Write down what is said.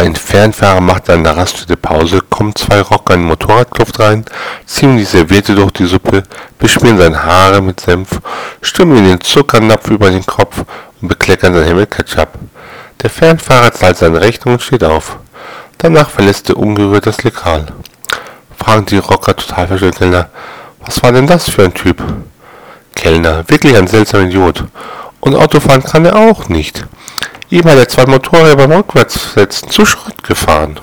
Ein Fernfahrer macht an der Raststätte Pause, kommen zwei Rocker in den Motorradkluft rein, ziehen die Serviette durch die Suppe, beschmieren seine Haare mit Senf, stürmen ihm den Zuckernapf über den Kopf und bekleckern sein mit Ketchup. Der Fernfahrer zahlt seine Rechnung und steht auf. Danach verlässt er ungerührt das Lokal. Fragen die Rocker total verstört Kellner, was war denn das für ein Typ? Kellner, wirklich ein seltsamer Idiot. Und Autofahren kann er auch nicht. Ihm hat er zwei Motorräder beim Rückwärtssetzen zu Schrott gefahren.